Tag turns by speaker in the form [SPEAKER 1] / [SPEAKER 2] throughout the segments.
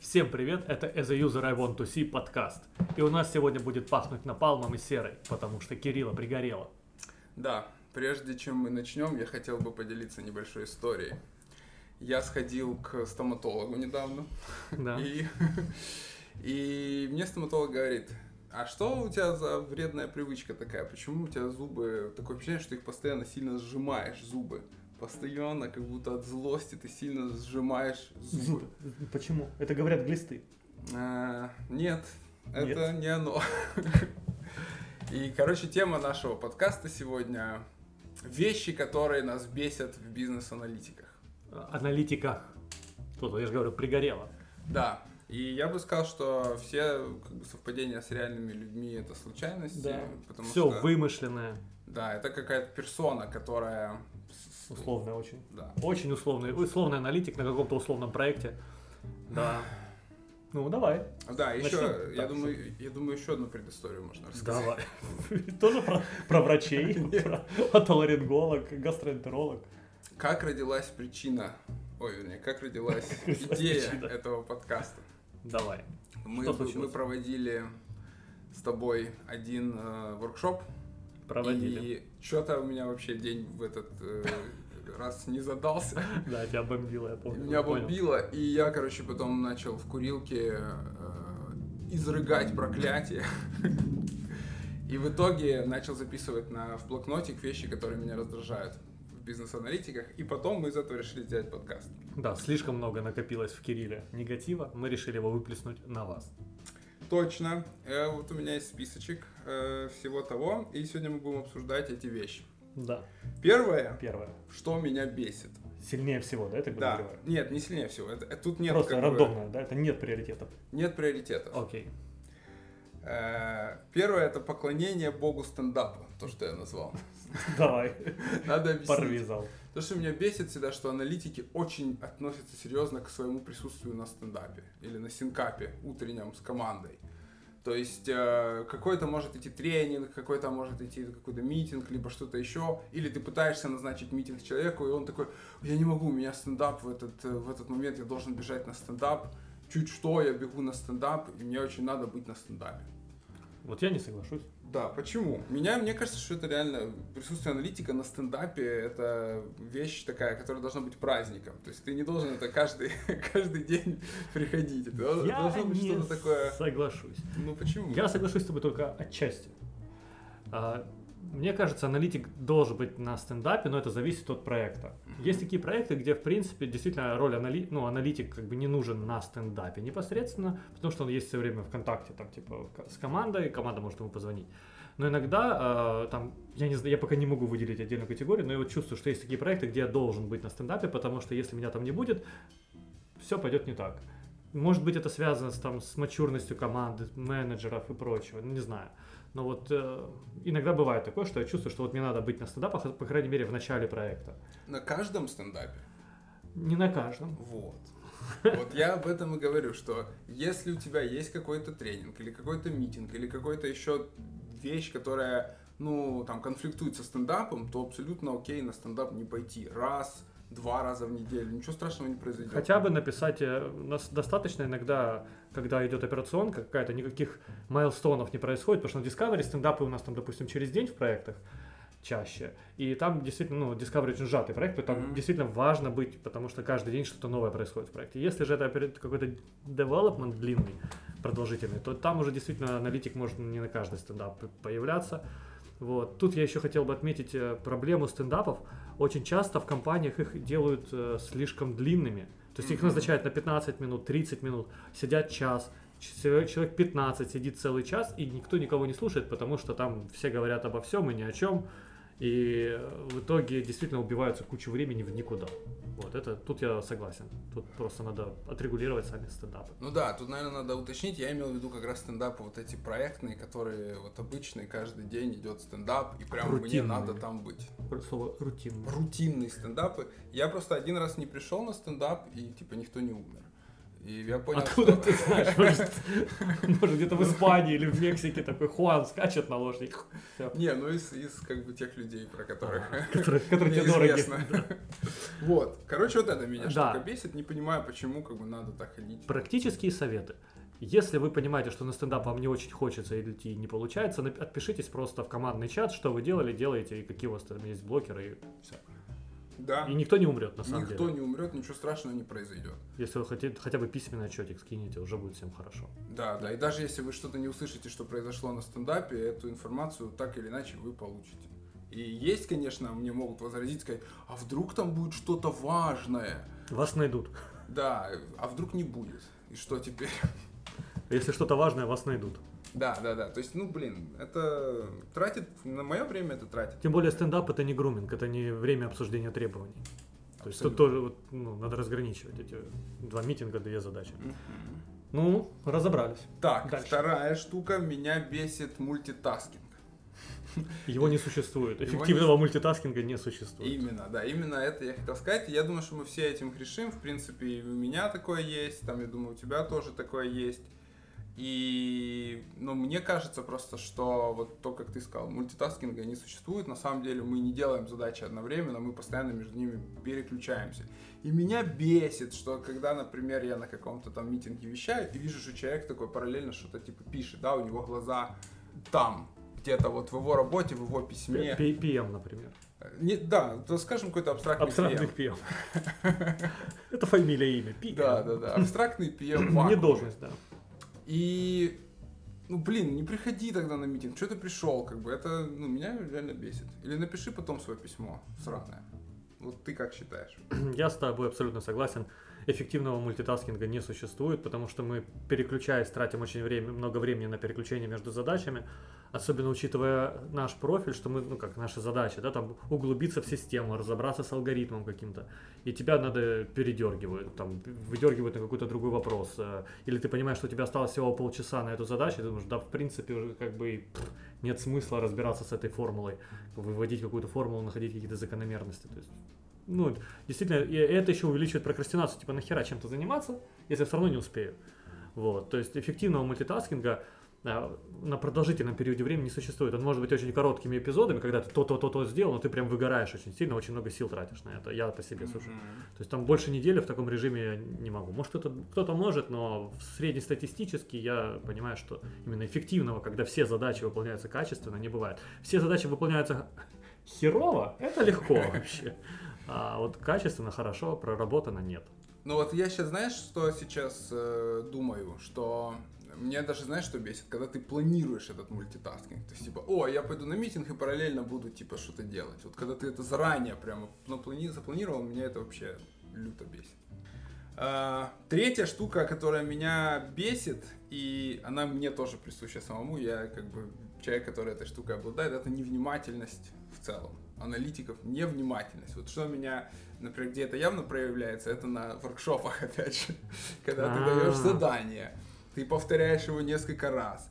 [SPEAKER 1] Всем привет, это As a User I Want to See подкаст. И у нас сегодня будет пахнуть напалмом и серой, потому что Кирилла пригорело.
[SPEAKER 2] Да, прежде чем мы начнем, я хотел бы поделиться небольшой историей. Я сходил к стоматологу недавно,
[SPEAKER 1] Да.
[SPEAKER 2] и, и мне стоматолог говорит, а что у тебя за вредная привычка такая? Почему у тебя зубы, такое впечатление, что ты их постоянно сильно сжимаешь, зубы? Постоянно, как будто от злости ты сильно сжимаешь зубы.
[SPEAKER 1] Почему? Это говорят глисты.
[SPEAKER 2] А, нет, это
[SPEAKER 1] Нет?
[SPEAKER 2] не оно. И, короче, тема нашего подкаста сегодня – вещи, которые нас бесят в бизнес-аналитиках.
[SPEAKER 1] Аналитиках. Тут, я же говорю, пригорело.
[SPEAKER 2] Да, и я бы сказал, что все как бы, совпадения с реальными людьми – это случайности.
[SPEAKER 1] Да.
[SPEAKER 2] Потому
[SPEAKER 1] Все
[SPEAKER 2] что,
[SPEAKER 1] вымышленное,
[SPEAKER 2] Да, это какая-то персона, которая…
[SPEAKER 1] условное очень.
[SPEAKER 2] Да.
[SPEAKER 1] Очень условный, условный аналитик на каком-то условном проекте. Да. Ну, давай.
[SPEAKER 2] Да, еще,
[SPEAKER 1] Начнем?
[SPEAKER 2] я
[SPEAKER 1] Так,
[SPEAKER 2] думаю, я думаю, еще одну предысторию можно рассказать.
[SPEAKER 1] Давай. Тоже про, про врачей, про отоларинголог, гастроэнтеролог.
[SPEAKER 2] Как родилась причина, ой, вернее, как родилась идея этого подкаста?
[SPEAKER 1] Давай.
[SPEAKER 2] Мы, мы проводили с тобой один э, воркшоп,
[SPEAKER 1] Проводили.
[SPEAKER 2] и что-то у меня вообще день в этот э, раз не задался.
[SPEAKER 1] Да, тебя бомбило, я помню.
[SPEAKER 2] Меня бомбило, и я, короче, потом начал в курилке э, изрыгать проклятие. И в итоге начал записывать на, в блокнотик вещи, которые меня раздражают в бизнес-аналитиках. И потом мы из этого решили сделать подкаст.
[SPEAKER 1] Да, слишком много накопилось в Кирилле негатива, мы решили его выплеснуть на вас.
[SPEAKER 2] Точно. Э, вот у меня есть списочек э, всего того, и сегодня мы будем обсуждать эти вещи.
[SPEAKER 1] Да,
[SPEAKER 2] Первое,
[SPEAKER 1] первое.
[SPEAKER 2] что меня бесит.
[SPEAKER 1] Сильнее всего, да, это
[SPEAKER 2] Да,
[SPEAKER 1] подозреваю?
[SPEAKER 2] нет, не сильнее всего. Это, э, тут нет
[SPEAKER 1] Просто
[SPEAKER 2] бы,
[SPEAKER 1] рандомно, да, это нет приоритетов.
[SPEAKER 2] нет приоритетов.
[SPEAKER 1] Окей.
[SPEAKER 2] Э, Первое это поклонение богу стендапа, то, что я назвал.
[SPEAKER 1] Давай,
[SPEAKER 2] Надо объяснить.
[SPEAKER 1] порви зал.
[SPEAKER 2] То, что меня бесит всегда, что аналитики очень относятся серьезно к своему присутствию на стендапе или на синкапе утреннем с командой. То есть э, какой-то может идти тренинг, какой-то может идти какой-то митинг, либо что-то еще, или ты пытаешься назначить митинг человеку, и он такой, я не могу, у меня стендап в этот, э, в этот момент, я должен бежать на стендап, чуть что, я бегу на стендап, и мне очень надо быть на стендапе.
[SPEAKER 1] Вот я не соглашусь.
[SPEAKER 2] Да, почему? Меня, мне кажется, что это реально присутствие аналитика на стендапе это вещь такая, которая должна быть праздником. То есть ты не должен это каждый, каждый день приходить. Это
[SPEAKER 1] Я
[SPEAKER 2] должно быть что-то такое.
[SPEAKER 1] соглашусь.
[SPEAKER 2] Ну почему?
[SPEAKER 1] Я соглашусь с тобой только отчасти. А, Мне кажется, аналитик должен быть на стендапе, но это зависит от проекта. Есть такие проекты, где, в принципе, действительно роль анали... ну, аналитик как бы не нужен на стендапе непосредственно, потому что он есть все время в контакте там, типа, с командой, команда может ему позвонить. Но иногда, э, там, я не знаю, я пока не могу выделить отдельную категорию, но я вот чувствую, что есть такие проекты, где я должен быть на стендапе, потому что если меня там не будет, все пойдет не так. Может быть, это связано с, там, с мачурностью команды, менеджеров и прочего, не знаю. Но вот э, иногда бывает такое, что я чувствую, что вот мне надо быть на стендапах, по крайней мере, в начале проекта.
[SPEAKER 2] На каждом стендапе.
[SPEAKER 1] Не на каждом.
[SPEAKER 2] Вот. Вот я об этом и говорю, что если у тебя есть какой-то тренинг, или какой-то митинг, или какой-то еще вещь, которая, ну, там, конфликтует со стендапом, то абсолютно окей на стендап не пойти. Раз, два раза в неделю, ничего страшного не произойдет.
[SPEAKER 1] Хотя бы написать, э, нас достаточно иногда, когда идет операционка какая-то, никаких майлстонов не происходит, потому что на Discovery стендапы у нас там, допустим, через день в проектах чаще. И там действительно, ну, Discovery очень сжатый проект, там
[SPEAKER 2] Мгм.
[SPEAKER 1] действительно важно быть, потому что каждый день что-то новое происходит в проекте. Если же это какой-то development длинный, продолжительный, то там уже действительно аналитик может не на каждый стендап появляться. Вот. Тут я еще хотел бы отметить э, проблему стендапов. Очень часто в компаниях их делают э, слишком длинными. То есть их назначают на 15 минут, 30 минут, сидят час, человек 15 сидит целый час, и никто никого не слушает, потому что там все говорят обо всем и ни о чем. И в итоге действительно убиваются кучу времени в никуда. Вот это тут я согласен. Тут просто надо отрегулировать сами стендапы.
[SPEAKER 2] Ну да, тут, наверное, надо уточнить. Я имел в виду как раз стендапы вот эти проектные, которые вот обычные, каждый день идет стендап, и прям мне
[SPEAKER 1] Рутинные.
[SPEAKER 2] надо там быть.
[SPEAKER 1] Слово рутинно.
[SPEAKER 2] Рутинные стендапы. Я просто один раз не пришел на стендап, и типа никто не умер. И я понял,
[SPEAKER 1] Откуда
[SPEAKER 2] что...
[SPEAKER 1] ты знаешь? Может, может, где-то в Испании или в Мексике такой Хуан скачет на лошади.
[SPEAKER 2] Не, ну из, из как бы тех людей, про которых
[SPEAKER 1] Которые, которые
[SPEAKER 2] мне
[SPEAKER 1] тебе дороги.
[SPEAKER 2] Вот. Короче, вот это меня штука бесит. Не понимаю, почему как бы надо так ходить.
[SPEAKER 1] Практические советы. Если вы понимаете, что на стендап вам не очень хочется или не получается, отпишитесь просто в командный чат, что вы делали, делаете и какие у вас там есть блокеры. И, всё.
[SPEAKER 2] Да.
[SPEAKER 1] и никто не умрет, на самом
[SPEAKER 2] Никто
[SPEAKER 1] деле.
[SPEAKER 2] не умрет, ничего страшного не произойдет.
[SPEAKER 1] Если вы хотите хотя бы письменный отчетик скинете, уже будет всем хорошо.
[SPEAKER 2] Да, да. И даже если вы что-то не услышите, что произошло на стендапе, эту информацию так или иначе вы получите. И есть, конечно, мне могут возразить, сказать, а вдруг там будет что-то важное?
[SPEAKER 1] Вас найдут.
[SPEAKER 2] Да, а вдруг не будет? И что теперь?
[SPEAKER 1] Если что-то важное, вас найдут.
[SPEAKER 2] Да, да, да. То есть, ну, блин, это тратит, на мое время это тратит.
[SPEAKER 1] Тем более стендап это не груминг, это не время обсуждения требований. То есть тут тоже вот, ну, надо разграничивать эти два meeting а, две задачи.
[SPEAKER 2] Мгм.
[SPEAKER 1] Ну, разобрались.
[SPEAKER 2] Так,
[SPEAKER 1] Дальше.
[SPEAKER 2] вторая штука, меня бесит multitasking.
[SPEAKER 1] Его не существует. Эффективного мультитаскинга не существует.
[SPEAKER 2] Именно, да, именно это я хотел сказать. Я думаю, что мы все этим грешим. В принципе, и у меня такое есть, там, я думаю, у тебя тоже такое есть. И, ну, мне кажется просто, что вот то, как ты сказал, мультитаскинга не существует. На самом деле мы не делаем задачи одновременно, мы постоянно между ними переключаемся. И меня бесит, что когда, например, я на каком-то там митинге вещаю и вижу, что человек такой параллельно что-то типа пишет, да, у него глаза там, где-то вот в его работе, в его письме.
[SPEAKER 1] PM, например.
[SPEAKER 2] Не, да, то скажем какой-то абстрактный
[SPEAKER 1] Абстрактный
[SPEAKER 2] PM.
[SPEAKER 1] PM. Это фамилия, имя. PM.
[SPEAKER 2] Да, да, да. Абстрактный PM.
[SPEAKER 1] Не должность, да.
[SPEAKER 2] И, ну, блин, не приходи тогда на митинг. Что ты пришел, как бы, это, ну, меня реально бесит. Или напиши потом свое письмо сраное. Вот ты как считаешь?
[SPEAKER 1] Я с тобой абсолютно согласен. Эффективного мультитаскинга не существует, потому что мы, переключаясь, тратим очень время, много времени на переключение между задачами, особенно учитывая наш профиль, что мы, ну как наша задача, да, там углубиться в систему, разобраться с алгоритмом каким-то, и тебя надо передергивают, там, выдергивают на какой-то другой вопрос, э, или ты понимаешь, что у тебя осталось всего полчаса на эту задачу, и ты думаешь, да, в принципе, уже как бы нет смысла разбираться с этой формулой, выводить какую-то формулу, находить какие-то закономерности, то есть ну, действительно, это еще увеличивает прокрастинацию, типа, нахера чем-то заниматься, если все равно не успею. Вот, то есть эффективного мультитаскинга а, на продолжительном периоде времени не существует. Он может быть очень короткими эпизодами, когда ты то-то, то-то сделал, но ты прям выгораешь очень сильно, очень много сил тратишь на это. Я по себе сужу. То есть там больше недели в таком режиме я не могу. Может кто-то, кто-то может, но среднестатистически я понимаю, что именно эффективного, когда все задачи выполняются качественно, не бывает. Все задачи выполняются херово, это легко вообще. А вот качественно, хорошо, проработано нет.
[SPEAKER 2] Ну вот я сейчас, знаешь, что сейчас э, думаю, что мне даже, знаешь, что бесит, когда ты планируешь этот мультитаскинг, то есть типа, о, я пойду на митинг и параллельно буду типа что-то делать. Вот когда ты это заранее прямо запланировал, меня это вообще люто бесит. А, третья штука, которая меня бесит, и она мне тоже присуща самому, я как бы человек, который этой штукой обладает, это невнимательность в целом. Аналитиков невнимательность. Вот что меня, например, где это явно проявляется, это на воркшопах, опять же, когда ты даешь
[SPEAKER 1] А.
[SPEAKER 2] задание, ты повторяешь его несколько раз.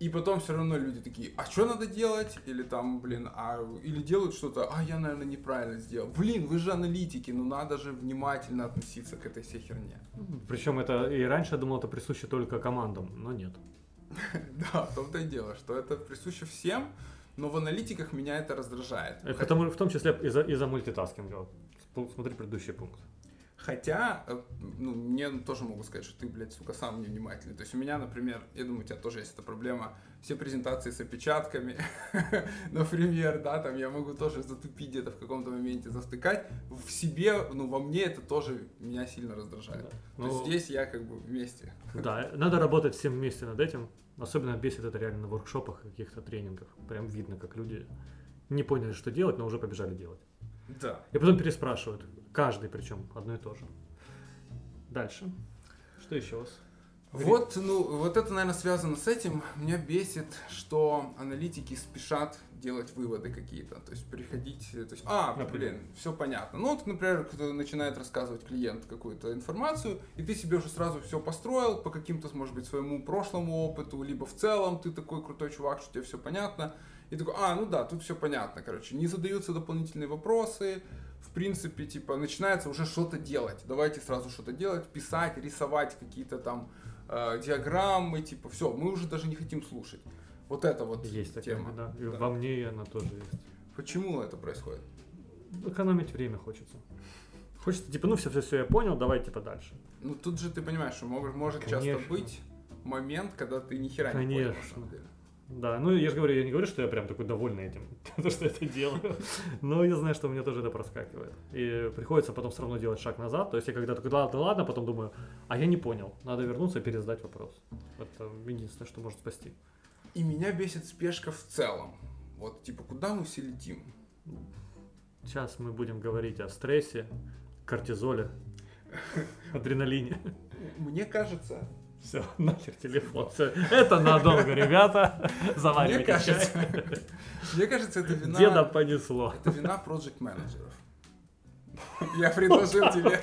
[SPEAKER 2] И потом все равно люди такие, а что надо делать? Или там, блин, а, или делают что-то, а я, наверное, неправильно сделал. Блин, вы же аналитики, ну надо же внимательно относиться к этой всей херне.
[SPEAKER 1] Причем это и раньше я думал, это присуще только командам, но нет.
[SPEAKER 2] Да, в том-то и дело, что это присуще всем, но в аналитиках меня это раздражает.
[SPEAKER 1] Это в том числе из-за, мультитаскинга. Смотри предыдущий пункт.
[SPEAKER 2] Хотя, э, ну, мне тоже могу сказать, что ты, блядь, сука, сам невнимательный. То есть у меня, например, я думаю, у тебя тоже есть эта проблема, все презентации с опечатками, например, да, там я могу тоже затупить где-то в каком-то моменте, завтыкать. В себе, ну, во мне это тоже меня сильно раздражает.
[SPEAKER 1] Да.
[SPEAKER 2] То есть
[SPEAKER 1] Ну,
[SPEAKER 2] здесь я как бы вместе.
[SPEAKER 1] Да, надо работать всем вместе над этим. Особенно бесит это реально на воркшопах, каких-то тренингах. Прям видно, как люди не поняли, что делать, но уже побежали делать.
[SPEAKER 2] Да.
[SPEAKER 1] И потом переспрашивают. Каждый причем одно и то же. Дальше. Что еще у вас?
[SPEAKER 2] Вот, ну, вот это, наверное, связано с этим. Меня бесит, что аналитики спешат делать выводы какие-то. То есть приходить, э, то есть, а,
[SPEAKER 1] Например?
[SPEAKER 2] блин, все понятно. Ну, вот, например, кто начинает рассказывать клиент какую-то информацию, и ты себе уже сразу все построил по каким-то, может быть, своему прошлому опыту, либо в целом ты такой крутой чувак, что тебе все понятно. И такой, а, ну да, тут все понятно, короче. Не задаются дополнительные вопросы, в принципе, типа, начинается уже что-то делать. Давайте сразу что-то делать, писать, рисовать какие-то там э, диаграммы, типа, все, мы уже даже не хотим слушать. Вот это вот
[SPEAKER 1] Есть такая,
[SPEAKER 2] тема.
[SPEAKER 1] да. И
[SPEAKER 2] Да.
[SPEAKER 1] во мне она тоже есть.
[SPEAKER 2] Почему это происходит?
[SPEAKER 1] Экономить время хочется. Хочется, типа, ну все, все, все, я понял, давай, типа, дальше.
[SPEAKER 2] Ну тут же ты понимаешь, что мог- может часто быть момент, когда ты ни хера не понял на самом деле.
[SPEAKER 1] Да, ну я же говорю, я не говорю, что я прям такой довольный этим, то, что это делаю. Но я знаю, что у меня тоже это проскакивает. И приходится потом все равно делать шаг назад. То есть я когда такой, ладно, ладно, потом думаю, а я не понял. Надо вернуться и пересдать вопрос. Это единственное, что может спасти.
[SPEAKER 2] И меня бесит спешка в целом. Вот, типа, куда мы все летим?
[SPEAKER 1] Сейчас мы будем говорить о стрессе, кортизоле, адреналине.
[SPEAKER 2] Мне кажется,
[SPEAKER 1] Все, нахер телефон. Все, это надолго, ребята.
[SPEAKER 2] мне
[SPEAKER 1] Заваривайте
[SPEAKER 2] кажется,
[SPEAKER 1] чай.
[SPEAKER 2] мне кажется, это вина,
[SPEAKER 1] Деда понесло.
[SPEAKER 2] это вина проект менеджеров. Я предложил тебе,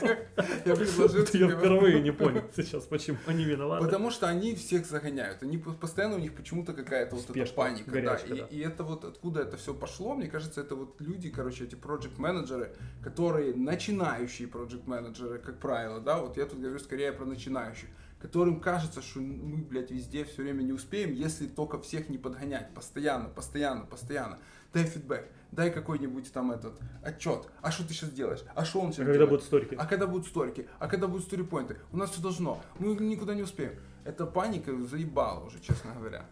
[SPEAKER 2] я предложил
[SPEAKER 1] Я
[SPEAKER 2] тебе.
[SPEAKER 1] впервые не понял сейчас, почему они виноваты.
[SPEAKER 2] Потому что они всех загоняют. Они по- постоянно у них почему-то какая-то вот эта паника. да.
[SPEAKER 1] горячка,
[SPEAKER 2] И,
[SPEAKER 1] да.
[SPEAKER 2] и это вот откуда это все пошло, мне кажется, это вот люди, короче, эти project менеджеры которые начинающие project менеджеры как правило, да, вот я тут говорю скорее про начинающих, которым кажется, что мы, блядь, везде все время не успеем, если только всех не подгонять, постоянно, постоянно, постоянно. Дай фидбэк, дай какой-нибудь там этот отчет. А что ты сейчас делаешь? А что он
[SPEAKER 1] А
[SPEAKER 2] сейчас
[SPEAKER 1] когда
[SPEAKER 2] делает?
[SPEAKER 1] будут сторики?
[SPEAKER 2] А когда будут сторики? А когда будут сторипоинты? У нас все должно. Мы никуда не успеем. Эта паника заебала уже, честно говоря.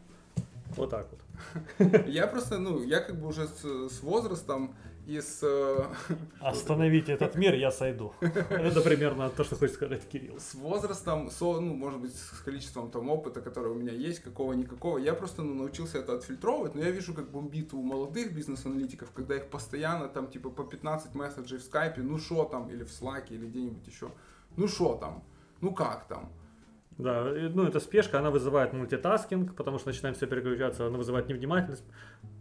[SPEAKER 1] Вот так вот.
[SPEAKER 2] Я просто, ну, я как бы уже с, с возрастом и с... э,
[SPEAKER 1] Остановите этот мир, я сойду. Это примерно то, что хочет сказать Кирилл.
[SPEAKER 2] С возрастом, со, ну, может быть, с количеством там опыта, который у меня есть, какого-никакого, я просто ну, научился это отфильтровывать, но я вижу, как бомбит у молодых бизнес-аналитиков, когда их постоянно там, типа, по 15 месседжей в скайпе, ну что там, или в слаке, или где-нибудь еще, ну что там, ну как там,
[SPEAKER 1] Да, ну эта спешка, она вызывает мультитаскинг, потому что начинаем все переключаться, она вызывает невнимательность.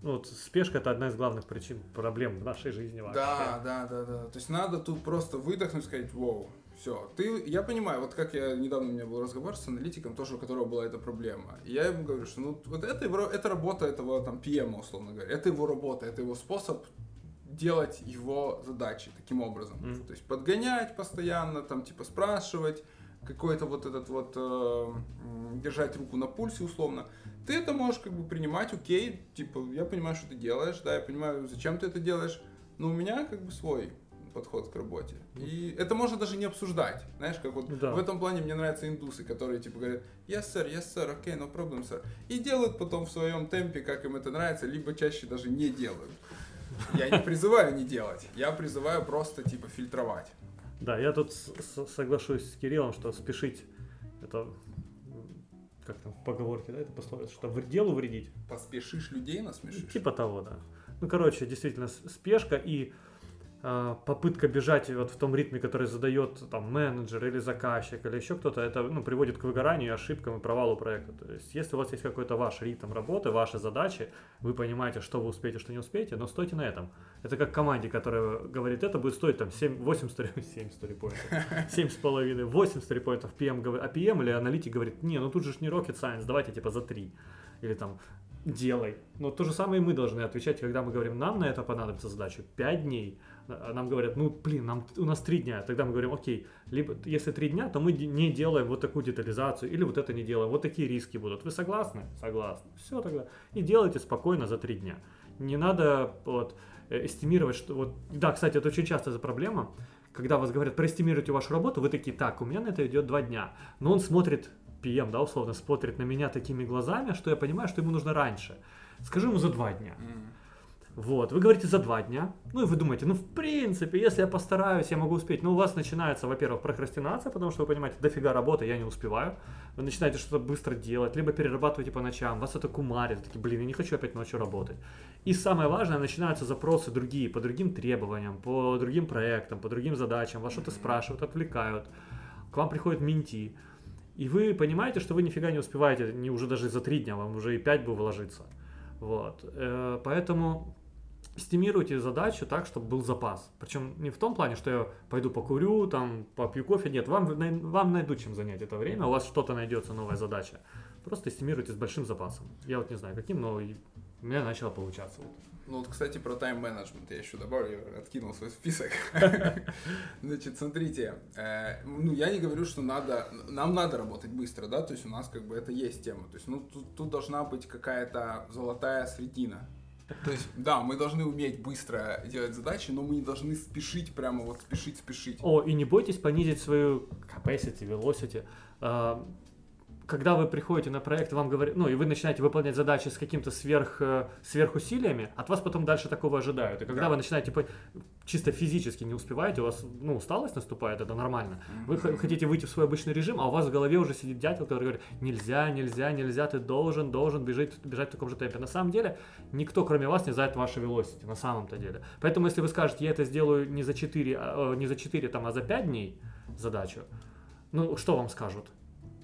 [SPEAKER 1] Ну, вот спешка это одна из главных причин проблем в нашей жизни вообще.
[SPEAKER 2] Да, да, да, да. То есть надо тут просто выдохнуть и сказать, вау, все. Ты, я понимаю, вот как я недавно у меня был разговор с аналитиком, тоже у которого была эта проблема. И я ему говорю, что ну вот это, его, это работа этого там PM, условно говоря. Это его работа, это его способ делать его задачи таким образом.
[SPEAKER 1] Мгм.
[SPEAKER 2] То есть подгонять постоянно, там типа спрашивать, какой-то вот этот вот э, держать руку на пульсе условно. Ты это можешь как бы принимать, окей, типа я понимаю, что ты делаешь, да, я понимаю, зачем ты это делаешь, но у меня как бы свой подход к работе. И это можно даже не обсуждать. Знаешь, как вот
[SPEAKER 1] Да.
[SPEAKER 2] в этом плане мне нравятся индусы, которые типа говорят, yes, sir, yes, sir, окей, no problem, sir. И делают потом в своем темпе, как им это нравится, либо чаще даже не делают. Я не призываю не делать, я призываю просто типа фильтровать.
[SPEAKER 1] Да, я тут соглашусь с Кириллом, что спешить это как там в поговорке, да, это пословица, что в делу вредить.
[SPEAKER 2] Поспешишь людей насмешишь.
[SPEAKER 1] Типа того, да. Ну, короче, действительно, спешка и попытка бежать вот в том ритме, который задает там менеджер или заказчик или еще кто-то, это ну, приводит к выгоранию, ошибкам и провалу проекта. То есть, если у вас есть какой-то ваш ритм работы, ваши задачи, вы понимаете, что вы успеете, что не успеете, но стойте на этом. Это как команде, которая говорит, это будет стоить там 7, 8 стори, 7 сторипоинтов, 7 с половиной, 8 сторипоинтов, PM, а PM или аналитик говорит, не, ну тут же не rocket science, давайте типа за 3. Или там делай. Но то же самое и мы должны отвечать, когда мы говорим, нам на это понадобится задачу 5 дней. А нам говорят, ну, блин, нам, у нас 3 дня. Тогда мы говорим, окей, либо если 3 дня, то мы не делаем вот такую детализацию, или вот это не делаем, вот такие риски будут. Вы согласны? Согласны. Все тогда. И делайте спокойно за 3 дня. Не надо вот э, эстимировать, что вот... Да, кстати, это очень часто за проблема, когда вас говорят, проэстимируйте вашу работу, вы такие, так, у меня на это идет 2 дня. Но он смотрит, PM, да, условно, смотрит на меня такими глазами, что я понимаю, что ему нужно раньше. Скажу ему за 2 дня.
[SPEAKER 2] М.
[SPEAKER 1] Вот, вы говорите за два дня. Ну и вы думаете, ну в принципе, если я постараюсь, я могу успеть. Но у вас начинается, во-первых, прокрастинация, потому что вы понимаете, дофига работы, я не успеваю. Вы начинаете что-то быстро делать, либо перерабатываете по ночам, вас это кумарит, такие, блин, я не хочу опять ночью работать. И самое важное, начинаются запросы другие, по другим требованиям, по другим проектам, по другим задачам, вас что-то спрашивают, отвлекают, к вам приходят менти. И вы понимаете, что вы нифига не успеваете, не уже даже за три дня, вам уже и пять бы вложиться. Вот. Э, Поэтому стимируйте задачу так, чтобы был запас. Причем не в том плане, что я пойду покурю, там, попью кофе. Нет, вам, вам найдут чем занять это время, у вас что-то найдется, новая задача. Просто стимируйте с большим запасом. Я вот не знаю, каким, но У меня начало получаться. Вот.
[SPEAKER 2] Ну вот, кстати, про тайм-менеджмент я еще добавлю, я откинул свой список. Значит, смотрите, э, ну я не говорю, что надо, нам надо работать быстро, да, то есть у нас как бы это есть тема, то есть ну тут, тут должна быть какая-то золотая средина. То есть, да, мы должны уметь быстро делать задачи, но мы не должны спешить, прямо вот спешить, спешить.
[SPEAKER 1] О, и не бойтесь понизить свою capacity, velocity. Когда вы приходите на проект, вам говорят, ну, и вы начинаете выполнять задачи с каким-то сверх, э, сверхусилиями, от вас потом дальше такого ожидают. И когда
[SPEAKER 2] Да.
[SPEAKER 1] вы начинаете по- чисто физически не успеваете, у вас, ну, усталость наступает, это нормально. Вы хотите выйти в свой обычный режим, а у вас в голове уже сидит дятел, который говорит, нельзя, нельзя, нельзя, ты должен, должен бежать, бежать в таком же темпе. На самом деле, никто, кроме вас, не знает ваше velocity, на самом-то деле. Поэтому, если вы скажете, я это сделаю не за 4, а, э, не за 4 там, а за 5 дней задачу, ну, что вам скажут?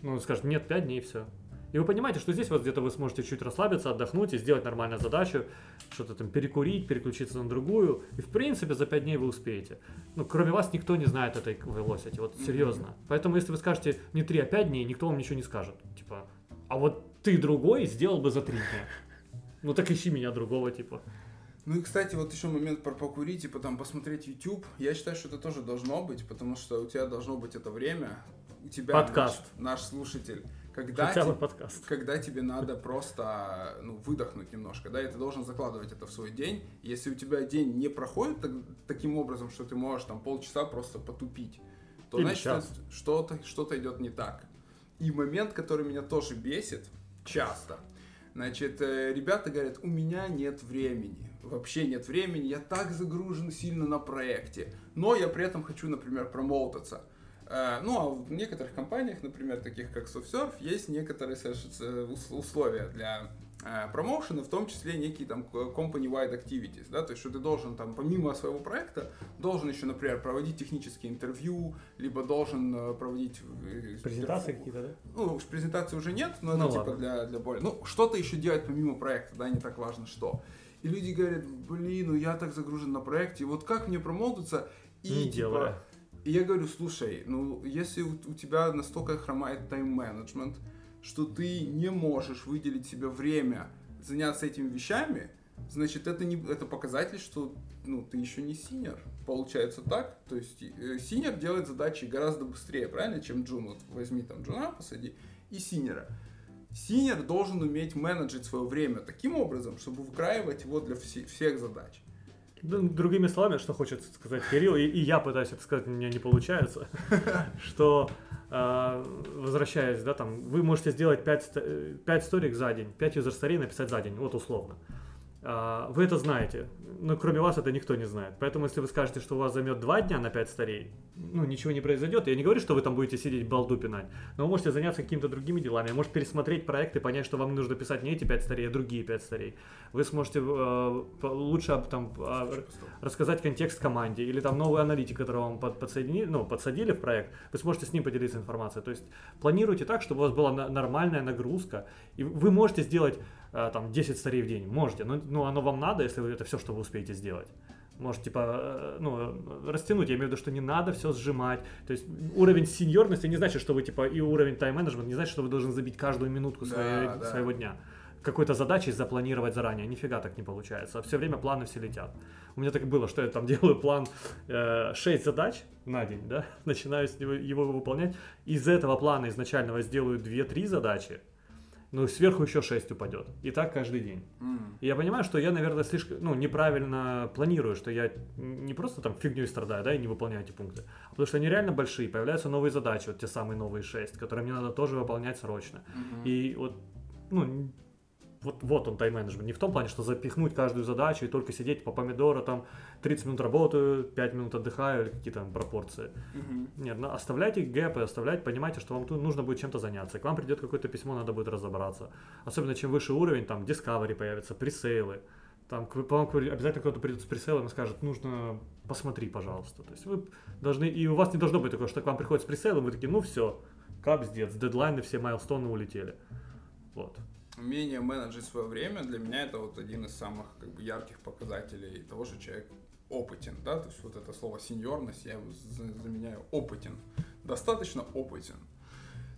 [SPEAKER 1] Ну, скажут, нет, 5 дней, все. И вы понимаете, что здесь вот где-то вы сможете чуть расслабиться, отдохнуть и сделать нормальную задачу, что-то там перекурить, переключиться на другую. И в принципе за 5 дней вы успеете. Ну, кроме вас никто не знает этой velocity, вот серьезно. Поэтому если вы скажете не 3, а 5 дней, никто вам ничего не скажет. Типа, а вот ты другой сделал бы за 3 дня. Ну так ищи меня другого, типа.
[SPEAKER 2] Ну и, кстати, вот еще момент про покурить и потом посмотреть YouTube. Я считаю, что это тоже должно быть, потому что у тебя должно быть это время. У тебя
[SPEAKER 1] Подкаст.
[SPEAKER 2] Наш, наш слушатель. Когда,
[SPEAKER 1] Хотя бы подкаст.
[SPEAKER 2] когда тебе надо просто ну, выдохнуть немножко, да, и ты должен закладывать это в свой день. Если у тебя день не проходит так- таким образом, что ты можешь там полчаса просто потупить, то
[SPEAKER 1] Или
[SPEAKER 2] значит
[SPEAKER 1] час.
[SPEAKER 2] что-то что идет не так. И момент, который меня тоже бесит часто. Значит, э, ребята говорят, у меня нет времени. Вообще нет времени, я так загружен сильно на проекте. Но я при этом хочу, например, промоутаться. Э, Ну, а в некоторых компаниях, например, таких как SoftServe, есть некоторые э, ус- условия для э, промоушена, в том числе некие там company-wide activities, да, то есть, что ты должен там, помимо своего проекта, должен еще, например, проводить технические интервью, либо должен э, проводить... э,
[SPEAKER 1] Презентации какие-то, да?
[SPEAKER 2] ну, презентации уже нет, но
[SPEAKER 1] Ну
[SPEAKER 2] это типа
[SPEAKER 1] ладно.
[SPEAKER 2] для, для более... Ну, что-то еще делать помимо проекта, да, не так важно что. И люди говорят, блин, ну я так загружен на проекте, вот как мне промоутаться? И
[SPEAKER 1] Не
[SPEAKER 2] типа,
[SPEAKER 1] делая.
[SPEAKER 2] И я говорю, слушай, ну если у, тебя настолько хромает тайм-менеджмент, что ты не можешь выделить себе время заняться этими вещами, значит это не это показатель, что ну ты еще не senior. Получается так, то есть э, senior делает задачи гораздо быстрее, правильно, чем джун. Вот возьми там джуна, посади и senior а. Senior должен уметь менеджить свое время таким образом, чтобы выкраивать его для все- всех задач.
[SPEAKER 1] Ну, Другими словами, что хочет сказать Кирилл, и, и я пытаюсь это сказать, у меня не получается, что э, возвращаясь, да, там, вы можете сделать 5, 5 сторик за день, 5 user сторей написать за день, вот условно. А, Вы это знаете, но кроме вас это никто не знает. Поэтому если вы скажете, что у вас займет 2 дня на 5 старей, ну ничего не произойдет. Я не говорю, что вы там будете сидеть балду пинать, но вы можете заняться какими-то другими делами. Может пересмотреть проект и понять, что вам нужно писать не эти 5 старей, а другие 5 старей. Вы сможете э, лучше там, а, рассказать контекст команде или там новый аналитик, которого вам под- подсоединили, ну, подсадили в проект, вы сможете с ним поделиться информацией. То есть планируйте так, чтобы у вас была на- нормальная нагрузка, и вы можете сделать э, там 10 старей в день, можете, но, но оно вам надо, если вы это все, что вы успеете сделать. Может, типа, э, ну, э, растянуть, я имею в виду, что не надо все сжимать. То есть уровень сеньорности не значит, что вы, типа, и уровень тайм-менеджмента не значит, что вы должны забить каждую минутку
[SPEAKER 2] Да,
[SPEAKER 1] своей-
[SPEAKER 2] да.
[SPEAKER 1] своего дня какой-то задачей запланировать заранее. Нифига так не получается. Все время планы все летят. У меня так было, что я там делаю план э, 6 задач на день, да, начинаю с него, его выполнять. Из этого плана изначального сделаю 2-3 задачи, ну сверху еще 6 упадет. И так каждый день.
[SPEAKER 2] М.
[SPEAKER 1] И я понимаю, что я, наверное, слишком, ну, неправильно планирую, что я не просто там фигней страдаю, да, и не выполняю эти пункты, а потому что они реально большие, появляются новые задачи, вот те самые новые 6, которые мне надо тоже выполнять срочно.
[SPEAKER 2] Мгм.
[SPEAKER 1] И вот, ну, вот, вот он тайм-менеджмент. Не в том плане, что запихнуть каждую задачу и только сидеть по помидору, там 30 минут работаю, 5 минут отдыхаю или какие там пропорции.
[SPEAKER 2] Мгм.
[SPEAKER 1] Нет, ну, оставляйте гэпы, оставляйте, понимайте, что вам тут нужно будет чем-то заняться. К вам придет какое-то письмо, надо будет разобраться. Особенно чем выше уровень, там Discovery появятся, пресейлы. Там к- по вам к- обязательно кто-то придет с пресейлом и скажет, нужно посмотри, пожалуйста. То есть вы должны, и у вас не должно быть такого, что к вам приходит с пресейлом, вы такие, ну все, капздец, дедлайны, все майлстоны улетели. Вот.
[SPEAKER 2] Умение менеджить свое время для меня это вот один из самых как бы, ярких показателей того, что человек опытен, да, то есть вот это слово сеньорность я заменяю опытен, достаточно опытен.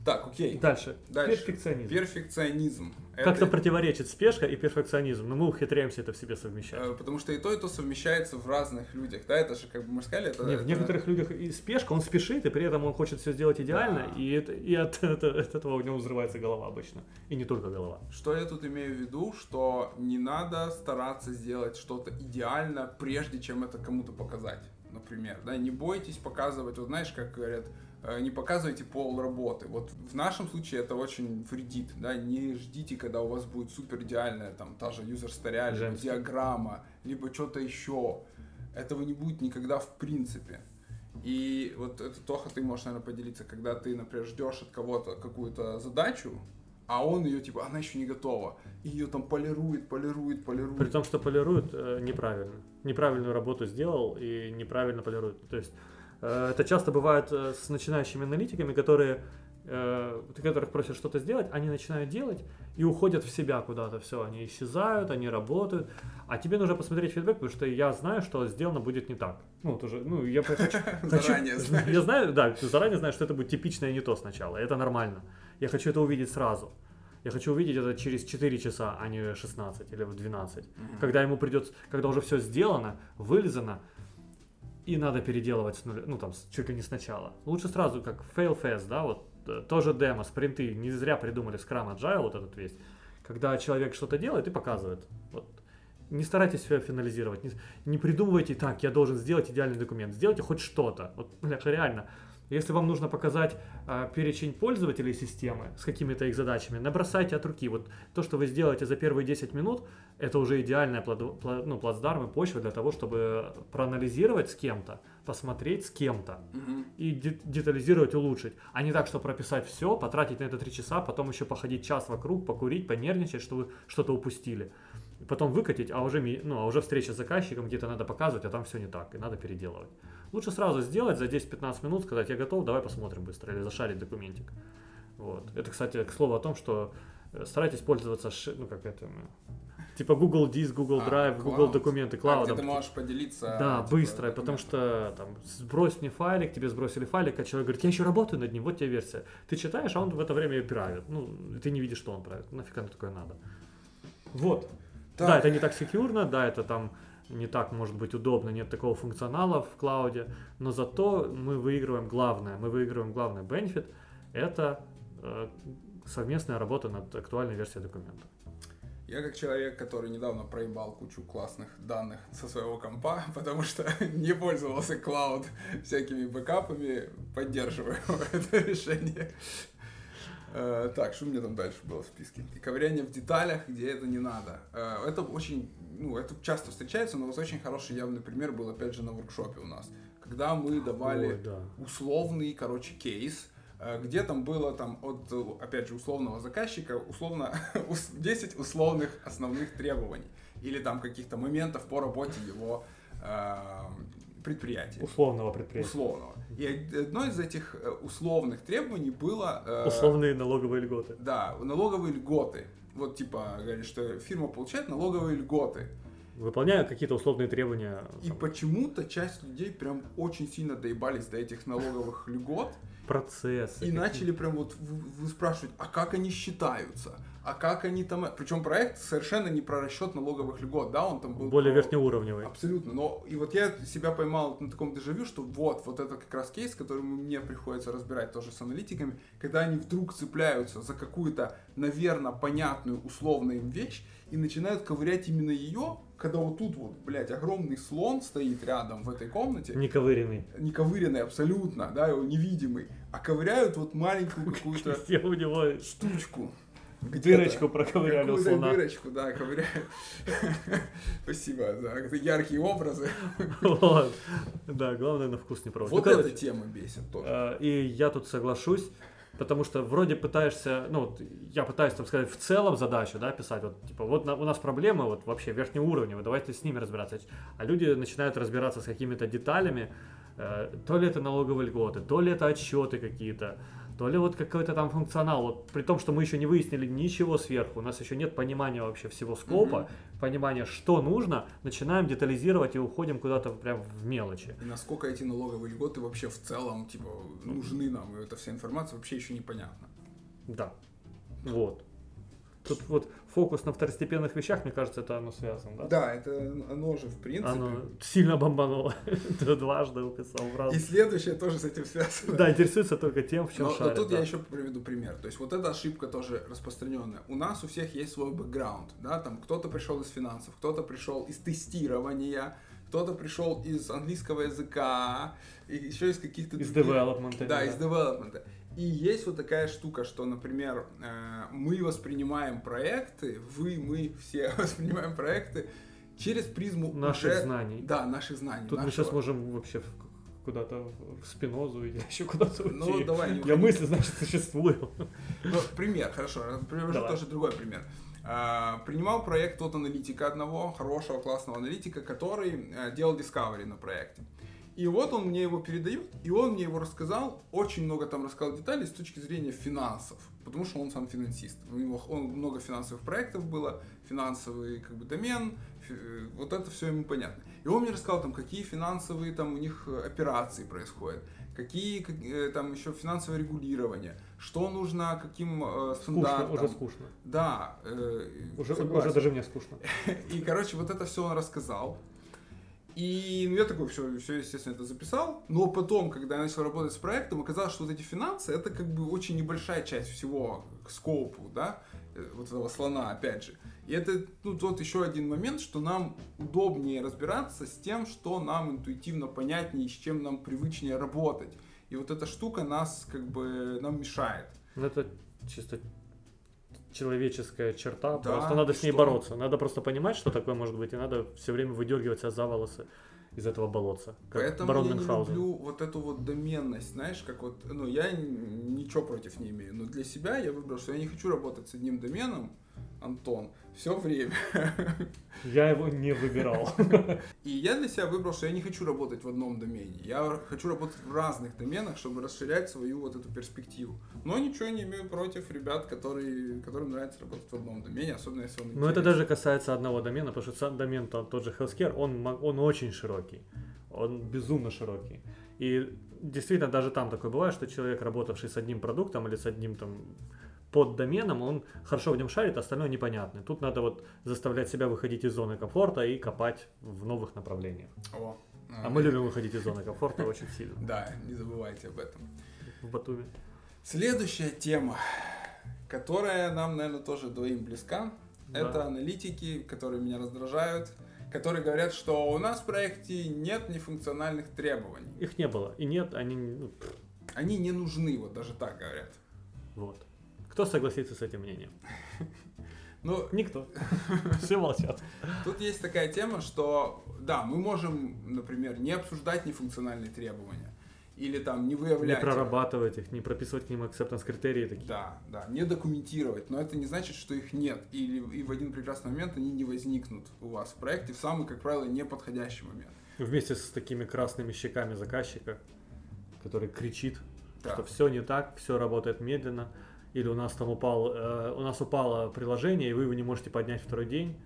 [SPEAKER 2] Так, окей.
[SPEAKER 1] Дальше.
[SPEAKER 2] Дальше.
[SPEAKER 1] Перфекционизм.
[SPEAKER 2] Перфекционизм.
[SPEAKER 1] Как-то
[SPEAKER 2] Это,
[SPEAKER 1] спортиваречит спешка и перфекционизм, но мы ухитряемся это в себе совмещать.
[SPEAKER 2] э, Потому что и то, и то совмещается в разных людях. Да, это же, как бы мы сказали, это...
[SPEAKER 1] Не, в
[SPEAKER 2] это-
[SPEAKER 1] некоторых людях и спешка, он спешит, и при этом он хочет все сделать идеально,
[SPEAKER 2] Да.
[SPEAKER 1] и, это- и от, это- от этого у него взрывается голова обычно. И не только голова.
[SPEAKER 2] Что я тут имею в виду, что не надо стараться сделать что-то идеально, прежде чем это кому-то показать, например, да, не бойтесь показывать, вот знаешь, как говорят, не показывайте пол работы. Вот в нашем случае это очень вредит, да, не ждите, когда у вас будет супер идеальная, там, та же user story, либо диаграмма, либо что-то еще. Этого не будет никогда в принципе. И вот это, Тоха, ты можешь, наверное, поделиться, когда ты, например, ждешь от кого-то какую-то задачу, а он ее, типа, она еще не готова. И ее там полирует, полирует, полирует.
[SPEAKER 1] При том, что полирует э, неправильно. Неправильную работу сделал и неправильно полирует. То есть э, это часто бывает э, с начинающими аналитиками, которые э, ты которых просишь что-то сделать, они начинают делать и уходят в себя куда-то. Все, они исчезают, они работают. А тебе нужно посмотреть фидбэк, потому что я знаю, что сделано будет не так. Ну, вот уже, ну, я хочу, хочу-
[SPEAKER 2] Заранее знаешь.
[SPEAKER 1] Я знаю, да, заранее знаю, что это будет типичное не то сначала. Это нормально. Я хочу это увидеть сразу. Я хочу увидеть это через 4 часа, а не 16 или в 12.
[SPEAKER 2] Мгм.
[SPEAKER 1] Когда ему придется, когда уже все сделано, вылезано, и надо переделывать с нуля, ну там, чуть ли не сначала. Лучше сразу, как fail fast, да, вот э, тоже демо, спринты, не зря придумали Scrum Agile, вот этот весь. Когда человек что-то делает и показывает. Вот. Не старайтесь все финализировать, не, не придумывайте, так, я должен сделать идеальный документ. Сделайте хоть что-то. Вот, бляха, реально. Если вам нужно показать а, перечень пользователей системы с какими-то их задачами, набросайте от руки. Вот то, что вы сделаете за первые 10 минут, это уже идеальная плодо- пла- ну, плацдарм и почва для того, чтобы проанализировать с кем-то, посмотреть с кем-то
[SPEAKER 2] Мгм.
[SPEAKER 1] и де- детализировать, улучшить. А не так, что прописать все, потратить на это 3 часа, потом еще походить час вокруг, покурить, понервничать, что вы что-то упустили. И потом выкатить, а уже, ну, а уже встреча с заказчиком, где-то надо показывать, а там все не так, и надо переделывать. Лучше сразу сделать за 10-15 минут, сказать, я готов, давай посмотрим быстро, или зашарить документик. Вот. Это, кстати, к слову о том, что э, старайтесь пользоваться, ну, как это, м, типа Google Диск, Google
[SPEAKER 2] А,
[SPEAKER 1] Drive, Google
[SPEAKER 2] Cloud.
[SPEAKER 1] документы,
[SPEAKER 2] А, где
[SPEAKER 1] клаудом.
[SPEAKER 2] ты можешь поделиться.
[SPEAKER 1] Да,
[SPEAKER 2] типа,
[SPEAKER 1] быстро, потому что там сбрось мне файлик, тебе сбросили файлик, а человек говорит, я еще работаю над ним, вот тебе версия. Ты читаешь, а он в это время ее правит. Ну, ты не видишь, что он правит. Нафиг оно такое надо. Вот.
[SPEAKER 2] Так.
[SPEAKER 1] Да, это не так секьюрно, да, это там не так может быть удобно, нет такого функционала в клауде, но зато мы выигрываем главное, мы выигрываем главный бенефит, это э, совместная работа над актуальной версией документа.
[SPEAKER 2] Я как человек, который недавно проебал кучу классных данных со своего компа, потому что не пользовался клауд всякими бэкапами, поддерживаю это решение. Э, Так, что у меня там дальше было в списке? И ковыряние в деталях, где это не надо. Э, Это очень, ну, это часто встречается, но вот очень хороший явный пример был, опять же, на воркшопе у нас. Когда мы давали
[SPEAKER 1] Ой, да.
[SPEAKER 2] условный, короче, кейс, э, где там было там от, опять же, условного заказчика, условно, ус- 10 условных основных требований или там каких-то моментов по работе его предприятия.
[SPEAKER 1] Условного предприятия.
[SPEAKER 2] Условного. И одно из этих э, условных требований было... э,
[SPEAKER 1] Условные налоговые льготы.
[SPEAKER 2] Да, налоговые льготы. Вот типа, говорит, что фирма получает налоговые льготы.
[SPEAKER 1] Выполняя какие-то условные требования.
[SPEAKER 2] И
[SPEAKER 1] там,
[SPEAKER 2] почему-то часть людей прям очень сильно доебались до этих налоговых льгот.
[SPEAKER 1] процессы.
[SPEAKER 2] И
[SPEAKER 1] какие-
[SPEAKER 2] начали прям вот в- в- спрашивать, а как они считаются? А как они там... Причем проект совершенно не про расчет налоговых льгот, да, он там был...
[SPEAKER 1] более
[SPEAKER 2] про-
[SPEAKER 1] верхнеуровневые.
[SPEAKER 2] Абсолютно. Но и вот я себя поймал на таком дежавю, что вот, вот это как раз кейс, который мне приходится разбирать тоже с аналитиками, когда они вдруг цепляются за какую-то, наверное, понятную условную им вещь и начинают ковырять именно ее, когда вот тут вот, блядь, огромный слон стоит рядом в этой комнате,
[SPEAKER 1] Нековыренный.
[SPEAKER 2] не ковыренный абсолютно, да, его невидимый, а ковыряют вот маленькую какую-то штучку.
[SPEAKER 1] Дырочку проковыряли у слона.
[SPEAKER 2] дырочку, да, ковыряют. Спасибо за яркие образы.
[SPEAKER 1] Вот. Да, главное на вкус не пробовать.
[SPEAKER 2] Вот
[SPEAKER 1] Ну,
[SPEAKER 2] эта тема бесит тоже.
[SPEAKER 1] э, И я тут соглашусь, потому что вроде пытаешься, ну, вот я пытаюсь, там сказать, в целом задачу, да, писать, вот, типа, вот на- у нас проблемы, вот, вообще верхнеуровневые, давайте с ними разбираться. А люди начинают разбираться с какими-то деталями, э, то ли это налоговые льготы, то ли это отчеты какие-то, то ли вот какой-то там функционал, вот, при том, что мы еще не выяснили ничего сверху, у нас еще нет понимания вообще всего скопа,
[SPEAKER 2] Мгм.
[SPEAKER 1] понимания, что нужно, начинаем детализировать и уходим куда-то прям в мелочи.
[SPEAKER 2] И насколько эти налоговые льготы вообще в целом, типа, нужны нам, и эта вся информация вообще еще непонятно.
[SPEAKER 1] Да. Вот. Тут вот фокус на второстепенных вещах, мне кажется, это оно связано, да?
[SPEAKER 2] Да, это оно же в принципе.
[SPEAKER 1] Оно сильно бомбануло. Ты дважды уписал в раз.
[SPEAKER 2] И следующее тоже с этим связано.
[SPEAKER 1] Да, интересуется только тем, в чем
[SPEAKER 2] Но, но
[SPEAKER 1] шарит.
[SPEAKER 2] тут
[SPEAKER 1] да.
[SPEAKER 2] я еще приведу пример. То есть вот эта ошибка тоже распространенная. У нас у всех есть свой бэкграунд, да, там кто-то пришел из финансов, кто-то пришел из тестирования, кто-то пришел из английского языка, и еще из каких-то
[SPEAKER 1] Из
[SPEAKER 2] других-
[SPEAKER 1] девелопмента.
[SPEAKER 2] Да, из девелопмента. И есть вот такая штука, что, например, э, мы воспринимаем проекты, вы, мы все воспринимаем проекты через призму
[SPEAKER 1] Наших
[SPEAKER 2] уже-
[SPEAKER 1] знаний.
[SPEAKER 2] Да, наших знаний.
[SPEAKER 1] Тут мы
[SPEAKER 2] нашего-
[SPEAKER 1] сейчас можем вообще куда-то в спинозу или еще куда-то уйти.
[SPEAKER 2] Ну, давай, не
[SPEAKER 1] Я мысли, значит, существую.
[SPEAKER 2] Ну, пример, хорошо, привожу
[SPEAKER 1] Давай.
[SPEAKER 2] тоже другой пример. А, Принимал проект от аналитика одного, хорошего, классного аналитика, который э, делал discovery на проекте. И вот он мне его передает, и он мне его рассказал, очень много там рассказал деталей с точки зрения финансов, потому что он сам финансист. У него он, много финансовых проектов было, финансовый как бы домен, фи- э, вот это все ему понятно. И он мне рассказал там, какие финансовые там у них э, операции происходят, какие как, э, там еще финансовое регулирование, что нужно каким э,
[SPEAKER 1] Скучно,
[SPEAKER 2] стандартам.
[SPEAKER 1] уже скучно.
[SPEAKER 2] Да, э,
[SPEAKER 1] Уже,
[SPEAKER 2] согласен.
[SPEAKER 1] уже даже мне скучно.
[SPEAKER 2] И, короче, вот это все он рассказал. И ну, я такой все, все, естественно, это записал. Но потом, когда я начал работать с проектом, оказалось, что вот эти финансы это как бы очень небольшая часть всего к скопу, да, э, вот этого слона, опять же. И это ну, вот еще один момент, что нам удобнее разбираться с тем, что нам интуитивно понятнее, с чем нам привычнее работать. И вот эта штука нас как бы нам мешает.
[SPEAKER 1] Ну, это чисто человеческая черта,
[SPEAKER 2] Да,
[SPEAKER 1] просто надо с ней
[SPEAKER 2] что?
[SPEAKER 1] бороться. Надо просто понимать, что такое может быть, и надо все время выдергивать себя за волосы из этого болотца. Как
[SPEAKER 2] Поэтому
[SPEAKER 1] барон
[SPEAKER 2] я не люблю вот эту вот доменность, знаешь, как вот, ну, я ничего против не имею, но для себя я выбрал, что я не хочу работать с одним доменом, Антон, все время.
[SPEAKER 1] Я его не выбирал.
[SPEAKER 2] И я для себя выбрал, что я не хочу работать в одном домене. Я хочу работать в разных доменах, чтобы расширять свою вот эту перспективу. Но ничего не имею против ребят, которые, которым нравится работать в одном домене, особенно если он
[SPEAKER 1] Но это даже касается одного домена, потому что сам домен тот, тот же healthcare, он, он очень широкий. Он безумно широкий. И действительно даже там такое бывает, что человек, работавший с одним продуктом или с одним там под доменом, он хорошо в нем шарит, остальное непонятно. Тут надо вот заставлять себя выходить из зоны комфорта и копать в новых направлениях.
[SPEAKER 2] О,
[SPEAKER 1] А мы любим выходить из зоны комфорта очень сильно
[SPEAKER 2] Да, не забывайте об этом.
[SPEAKER 1] в Батуми.
[SPEAKER 2] Следующая тема, которая нам, наверное, тоже двоим близка,
[SPEAKER 1] Да.
[SPEAKER 2] это аналитики, которые меня раздражают, которые говорят, что у нас в проекте нет нефункциональных требований.
[SPEAKER 1] Их не было. И нет, они... ну,
[SPEAKER 2] Они не нужны, вот даже так говорят.
[SPEAKER 1] вот. Кто согласится с этим мнением?
[SPEAKER 2] Ну,
[SPEAKER 1] Никто. Все молчат.
[SPEAKER 2] тут есть такая тема, что, да, мы можем, например, не обсуждать нефункциональные требования, или там не
[SPEAKER 1] Не
[SPEAKER 2] выявлять... их.
[SPEAKER 1] прорабатывать их, не прописывать к ним acceptance критерии такие.
[SPEAKER 2] Да, да, не документировать, но это не значит, что их нет, или и в один прекрасный момент они не возникнут у вас в проекте в самый, как правило, неподходящий момент.
[SPEAKER 1] Вместе с такими красными щеками заказчика, который кричит,
[SPEAKER 2] Да.
[SPEAKER 1] что все не так, все работает медленно, или у нас там упал, э, у нас упало приложение, и вы его не можете поднять второй день,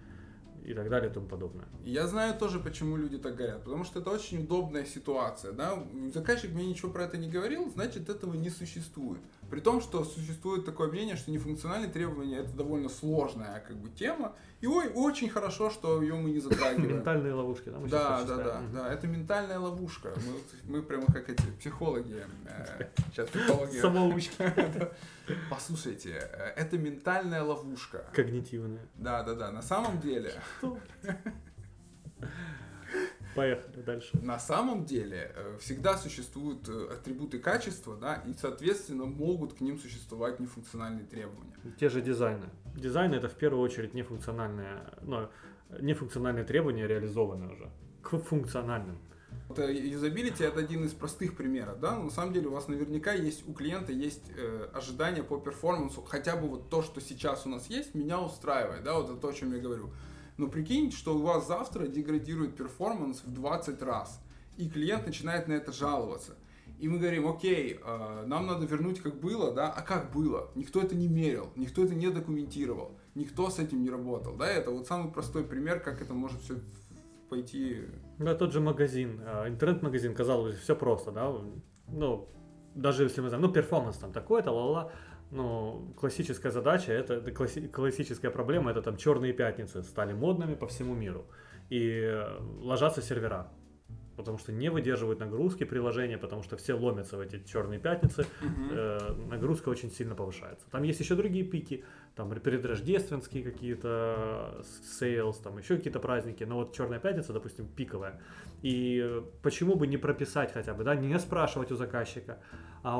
[SPEAKER 1] и так далее и тому подобное.
[SPEAKER 2] Я знаю тоже, почему люди так говорят, потому что это очень удобная ситуация, да, заказчик мне ничего про это не говорил, значит этого не существует. При том, что существует такое мнение, что нефункциональные требования это довольно сложная как бы тема, и ой, очень хорошо, что ее мы не затрагиваем.
[SPEAKER 1] Ментальные ловушки, да?
[SPEAKER 2] Да, да, да, да, это ментальная ловушка. Мы, мы прямо как эти психологи. э, сейчас психологи.
[SPEAKER 1] Самоучки.
[SPEAKER 2] Послушайте, э, это ментальная ловушка.
[SPEAKER 1] Когнитивные.
[SPEAKER 2] Да, да, да. На самом деле,
[SPEAKER 1] Поехали дальше.
[SPEAKER 2] на самом деле э, всегда существуют э, атрибуты качества, да, и, соответственно, могут к ним существовать нефункциональные требования.
[SPEAKER 1] Те же дизайны. Дизайн это в первую очередь нефункциональные, ну, нефункциональные требования реализованы уже к функциональным.
[SPEAKER 2] Вот, э, юзабилити это один из простых примеров, да, но на самом деле у вас наверняка есть, у клиента есть э, ожидания по перформансу, хотя бы вот то, что сейчас у нас есть, меня устраивает, да, вот это то, о чем я говорю. Но прикинь, что у вас завтра деградирует performance в 20 раз, и клиент начинает на это жаловаться. И мы говорим, окей, э, нам надо вернуть как было, да, а как было? Никто это не мерил, никто это не документировал, никто с этим не работал, да, это вот самый простой пример, как это может все пойти
[SPEAKER 1] Да, тот же магазин, а, интернет-магазин, казалось бы, все просто, да, ну, даже если мы знаем, ну, performance там такой-то, ла-ла, ну, классическая задача, это, класси, классическая проблема, это там черные пятницы стали модными по всему миру. И э, ложатся сервера потому что не выдерживают нагрузки приложения, потому что все ломятся в эти черные пятницы, э, нагрузка очень сильно повышается. Там есть еще другие пики, там предрождественские какие-то, sales, там еще какие-то праздники, но вот Черная Пятница, допустим, пиковая. И э, почему бы не прописать хотя бы, да, не спрашивать у заказчика, а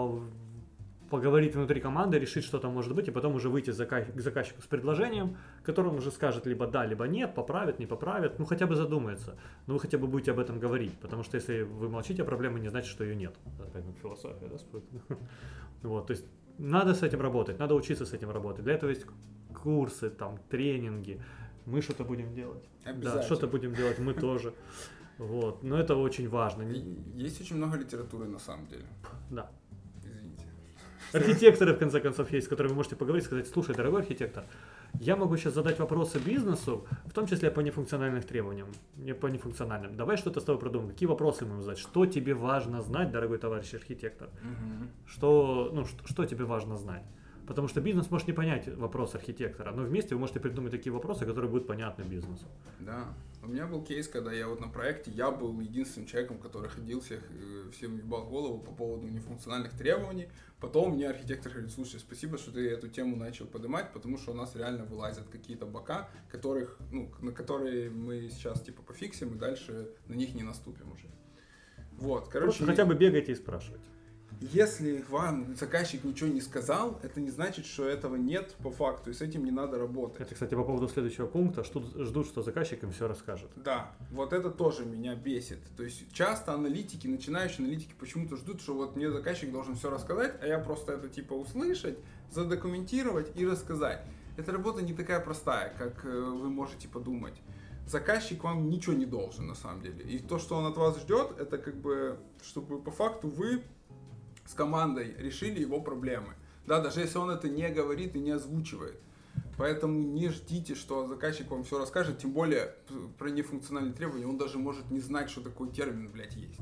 [SPEAKER 1] поговорить внутри команды, решить, что там может быть, и потом уже выйти к заказчику с предложением, которое он уже скажет либо да, либо нет, поправит, не поправит, ну хотя бы задумается, но вы хотя бы будете об этом говорить, потому что если вы молчите о проблеме, не значит, что ее нет. Опять ну, философия, да? Вот, то есть надо с этим работать, надо учиться с этим работать. Для этого есть курсы, там, тренинги, мы что-то будем делать. Да, что-то будем делать мы тоже. Вот, но это очень важно.
[SPEAKER 2] Есть очень много литературы на самом деле.
[SPEAKER 1] Да. Архитекторы, в конце концов, есть, с которыми вы можете поговорить, сказать, слушай, дорогой архитектор, я могу сейчас задать вопросы бизнесу, в том числе по нефункциональным требованиям, не по нефункциональным. Давай что-то с тобой продумаем. Какие вопросы мы задать? Что тебе важно знать, дорогой товарищ архитектор?
[SPEAKER 2] Мгм.
[SPEAKER 1] Что, ну, что, что тебе важно знать? Потому что бизнес может не понять вопрос архитектора, но вместе вы можете придумать такие вопросы, которые будут понятны бизнесу.
[SPEAKER 2] Да. У меня был кейс, когда я вот на проекте, я был единственным человеком, который ходил всех, э, всем ебал голову по поводу нефункциональных требований. Потом мне архитектор говорит, слушай, спасибо, что ты эту тему начал поднимать, потому что у нас реально вылазят какие-то бока, которых, ну, на которые мы сейчас типа пофиксим и дальше на них не наступим уже. Вот, короче,
[SPEAKER 1] Просто хотя бы бегайте и спрашивайте.
[SPEAKER 2] Если вам заказчик ничего не сказал, это не значит, что этого нет по факту, и с этим не надо работать.
[SPEAKER 1] Это, кстати, по поводу следующего пункта. Ждут, ждут что заказчик им все расскажет.
[SPEAKER 2] Да, вот это тоже меня бесит. То есть часто аналитики, начинающие аналитики почему-то ждут, что вот мне заказчик должен все рассказать, а я просто это типа услышать, задокументировать и рассказать. Эта работа не такая простая, как э, вы можете подумать. Заказчик вам ничего не должен на самом деле. И то, что он от вас ждет, это как бы, чтобы по факту вы с командой решили его проблемы. Да, даже если он это не говорит и не озвучивает. Поэтому не ждите, что заказчик вам все расскажет, тем более про нефункциональные требования, он даже может не знать, что такой термин, блядь, есть.